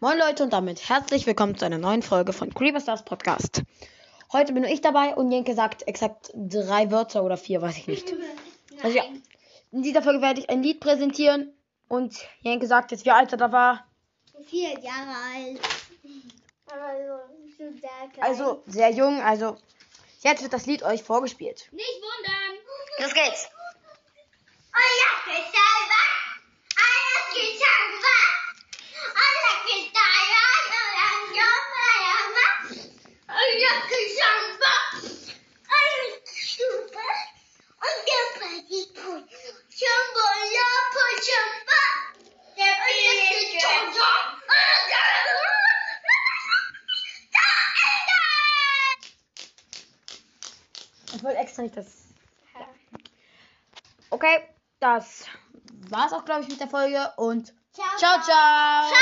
Moin Leute und damit herzlich willkommen zu einer neuen Folge von Creeper Stars Podcast. Heute bin nur ich dabei und Jenke sagt exakt drei Wörter oder vier, weiß ich nicht. Also ja, in dieser Folge werde ich ein Lied präsentieren und Jenke sagt jetzt, wie alt er da war. Vier Jahre alt. Aber so, so sehr klein. Also sehr jung, also jetzt wird das Lied euch vorgespielt. Nicht wundern. Los geht's. Ich wollte extra nicht das. Okay, das war's auch, glaube ich, mit der Folge und Ciao, ciao, ciao. Ciao.